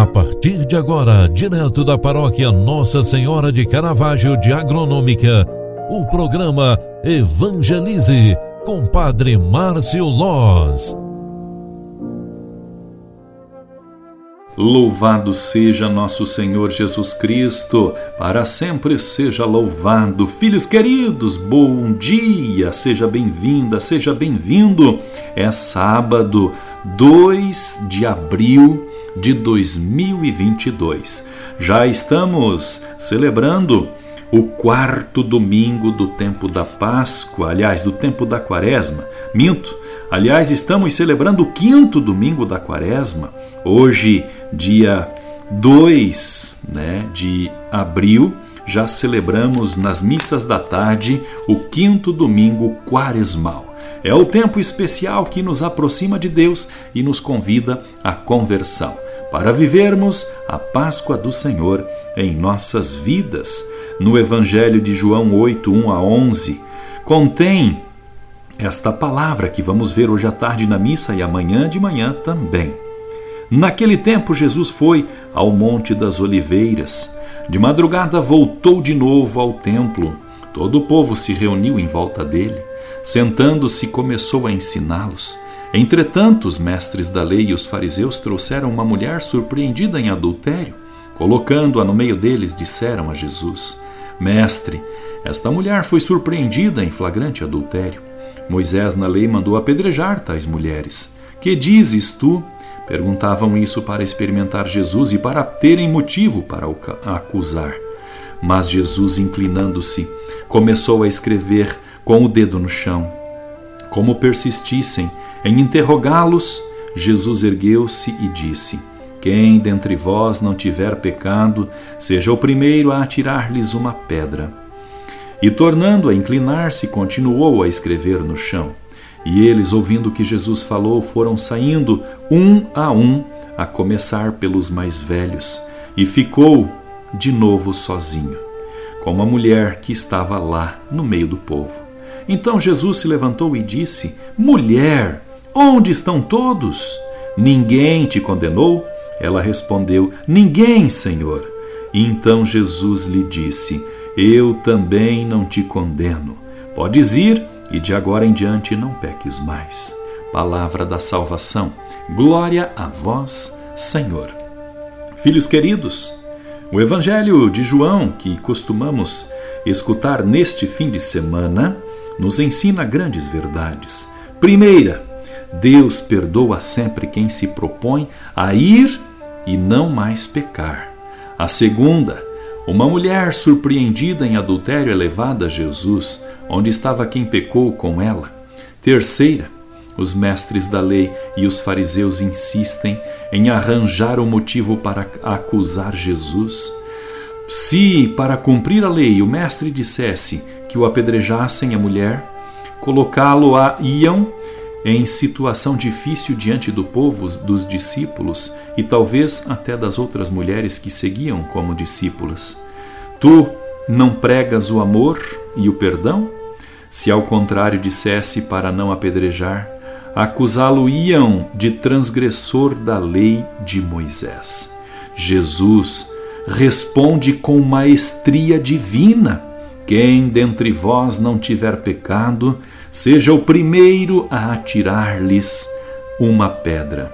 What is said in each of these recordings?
A partir de agora, direto da paróquia Nossa Senhora de Caravaggio de Agronômica, o programa Evangelize com Padre Márcio Loz. Louvado seja nosso Senhor Jesus Cristo, para sempre seja louvado. Filhos queridos, bom dia, seja bem-vinda, seja bem-vindo. É sábado, 2 de abril de 2022. Já estamos celebrando o quarto domingo do tempo da Páscoa, aliás, do tempo da Quaresma. Minto, aliás, estamos celebrando o quinto domingo da Quaresma, hoje, dia 2 né, de abril. Já celebramos nas missas da tarde o quinto domingo quaresmal. É o tempo especial que nos aproxima de Deus e nos convida à conversão, para vivermos a Páscoa do Senhor em nossas vidas no Evangelho de João 8, 1 a 11, contém esta palavra que vamos ver hoje à tarde na missa e amanhã de manhã também. Naquele tempo, Jesus foi ao Monte das Oliveiras. De madrugada voltou de novo ao templo. Todo o povo se reuniu em volta dele. Sentando-se, começou a ensiná-los. Entretanto, os mestres da lei e os fariseus trouxeram uma mulher surpreendida em adultério. Colocando-a no meio deles, disseram a Jesus: Mestre, esta mulher foi surpreendida em flagrante adultério. Moisés na lei mandou apedrejar tais mulheres. Que dizes tu? Perguntavam isso para experimentar Jesus e para terem motivo para o acusar. Mas Jesus, inclinando-se, começou a escrever com o dedo no chão. Como persistissem em interrogá-los, Jesus ergueu-se e disse: quem dentre vós não tiver pecado, seja o primeiro a atirar-lhes uma pedra. E tornando a inclinar-se, continuou a escrever no chão. E eles, ouvindo o que Jesus falou, foram saindo um a um, a começar pelos mais velhos, e ficou de novo sozinho, com uma mulher que estava lá no meio do povo. Então Jesus se levantou e disse: Mulher, onde estão todos? Ninguém te condenou? Ela respondeu: Ninguém, Senhor. Então Jesus lhe disse: Eu também não te condeno. Podes ir e de agora em diante não peques mais. Palavra da salvação. Glória a vós, Senhor. Filhos queridos, o Evangelho de João, que costumamos escutar neste fim de semana, nos ensina grandes verdades. Primeira, Deus perdoa sempre quem se propõe a ir e não mais pecar. A segunda, uma mulher surpreendida em adultério é levada a Jesus, onde estava quem pecou com ela. Terceira, os mestres da lei e os fariseus insistem em arranjar um motivo para acusar Jesus. Se, para cumprir a lei, o mestre dissesse que o apedrejassem a mulher, colocá-lo-iam em situação difícil diante do povo dos discípulos e talvez até das outras mulheres que seguiam como discípulas. Tu não pregas o amor e o perdão? Se ao contrário dissesse para não apedrejar, acusá-lo-iam de transgressor da lei de Moisés. Jesus responde com maestria divina: Quem dentre vós não tiver pecado, seja o primeiro a atirar-lhes uma pedra.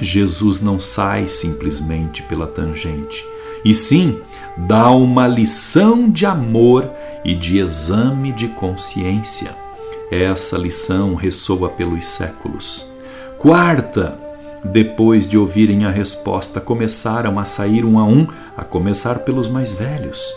Jesus não sai simplesmente pela tangente, e sim dá uma lição de amor e de exame de consciência. Essa lição ressoa pelos séculos. Quarta, depois de ouvirem a resposta, começaram a sair um a um, a começar pelos mais velhos.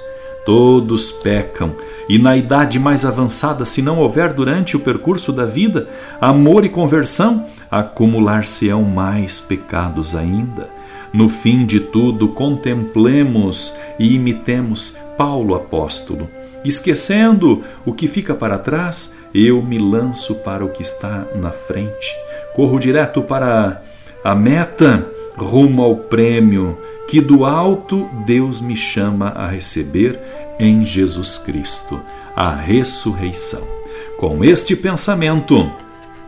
Todos pecam, e na idade mais avançada, se não houver durante o percurso da vida amor e conversão, acumular-se-ão mais pecados ainda. No fim de tudo, contemplemos e imitemos Paulo apóstolo. Esquecendo o que fica para trás, eu me lanço para o que está na frente. Corro direto para a meta, rumo ao prêmio que do alto Deus me chama a receber em Jesus Cristo, a ressurreição. Com este pensamento,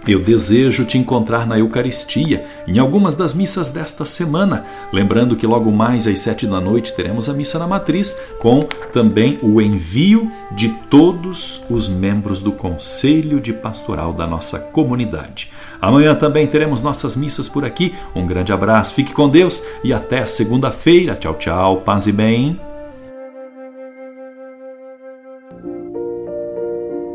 Eu desejo te encontrar na Eucaristia, em algumas das missas desta semana. Lembrando que logo mais às sete da noite teremos a missa na matriz, com também o envio de todos os membros do Conselho de Pastoral da nossa comunidade. Amanhã também teremos nossas missas por aqui. Um grande abraço, fique com Deus e até segunda-feira. Tchau, tchau, paz e bem.